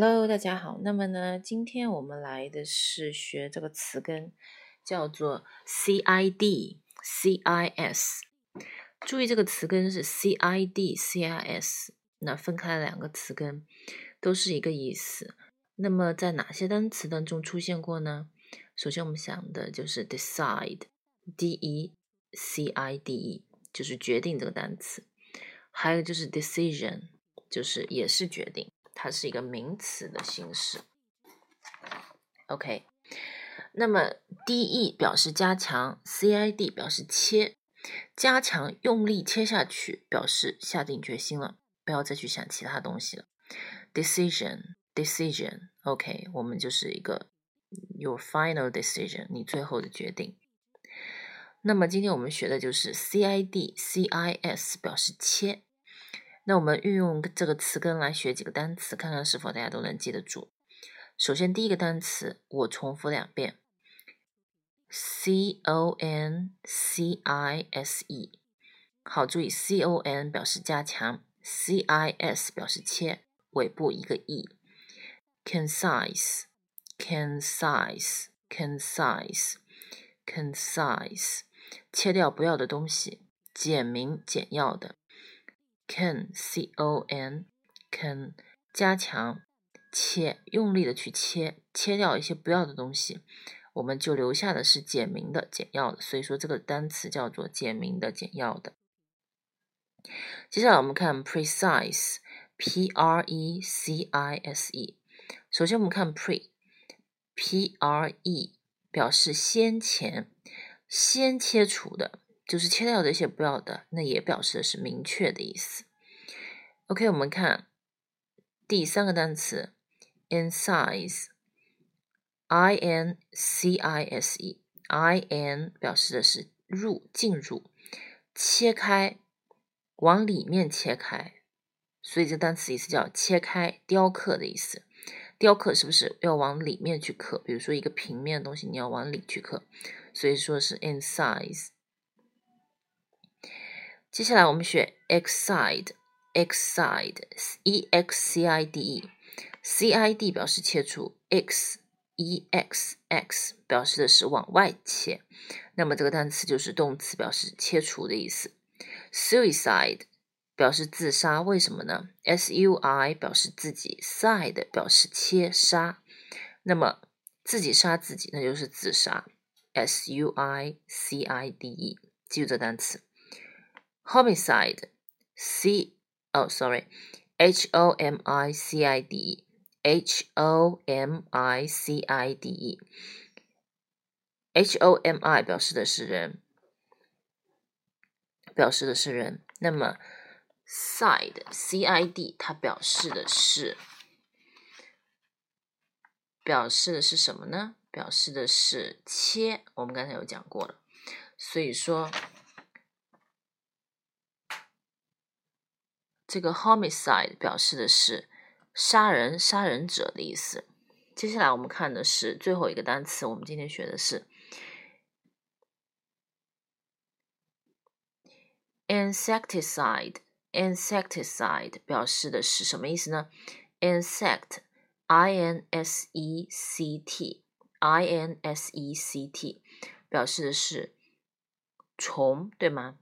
Hello，大家好。那么呢，今天我们来的是学这个词根，叫做 C I D C I S。注意这个词根是 C I D C I S，那分开两个词根，都是一个意思。那么在哪些单词当中出现过呢？首先我们想的就是 decide，D E C I D E，就是决定这个单词。还有就是 decision，就是也是决定。它是一个名词的形式，OK。那么 de 表示加强，cid 表示切，加强用力切下去，表示下定决心了，不要再去想其他东西了。decision，decision，OK，我们就是一个 your final decision，你最后的决定。那么今天我们学的就是 cid，cis 表示切。那我们运用这个词根来学几个单词，看看是否大家都能记得住。首先，第一个单词我重复两遍：c o n c i s e。好，注意 c o n 表示加强，c i s 表示切，尾部一个 e。concise，concise，concise，concise，切掉不要的东西，简明简要的。Can c o n can 加强切，用力的去切，切掉一些不要的东西，我们就留下的是简明的、简要的。所以说这个单词叫做简明的、简要的。接下来我们看 precise p r e c i s e。首先我们看 pre p r e 表示先前、先切除的。就是切掉这些不要的，那也表示的是明确的意思。OK，我们看第三个单词，incise，i n c i s e，i n 表示的是入、进入、切开、往里面切开，所以这单词意思叫切开、雕刻的意思。雕刻是不是要往里面去刻？比如说一个平面的东西，你要往里去刻，所以说是 incise。接下来我们学 excide，excide，e x c i d e，c i d 表示切除，x e x x 表示的是往外切，那么这个单词就是动词，表示切除的意思。suicide 表示自杀，为什么呢？s u i 表示自己，side 表示切杀，那么自己杀自己，那就是自杀。s u i c i d e，记住这单词。Homicide, C, oh sorry, H O M I C I D E, H O M I C I D E, H O M I 表示的是人，表示的是人。那么 side, C I D 它表示的是表示的是什么呢？表示的是切，我们刚才有讲过了，所以说。这个 homicide 表示的是杀人、杀人者的意思。接下来我们看的是最后一个单词，我们今天学的是 insecticide。insecticide 表示的是什么意思呢？insect，i n s e c t，i n s e c t 表示的是虫，对吗？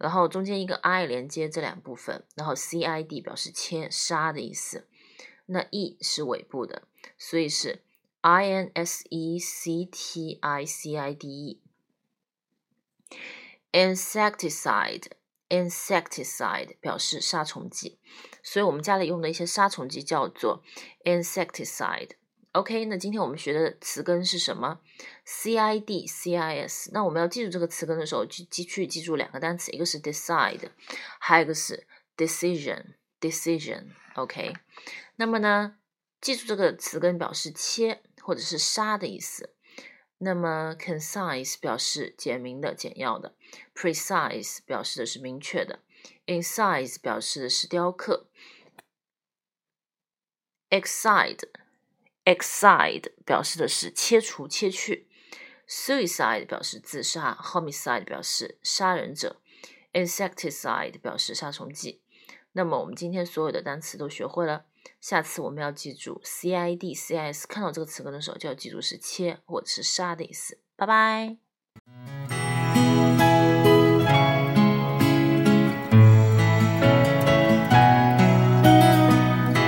然后中间一个 i 连接这两部分，然后 c i d 表示切杀的意思，那 e 是尾部的，所以是 i n s e c t i c i d e。insecticide，insecticide 表示杀虫剂，所以我们家里用的一些杀虫剂叫做 insecticide。OK，那今天我们学的词根是什么？C I D C I S。那我们要记住这个词根的时候，去记去记住两个单词，一个是 decide，还有一个是 decision decision。OK，那么呢，记住这个词根表示切或者是杀的意思。那么 concise 表示简明的、简要的，precise 表示的是明确的，incise 表示的是雕刻，excite。Excide 表示的是切除、切去；suicide 表示自杀；homicide 表示杀人者；insecticide 表示杀虫剂。那么我们今天所有的单词都学会了。下次我们要记住 C I D C I S，看到这个词根的时候就要记住是切或者是杀的意思。拜拜。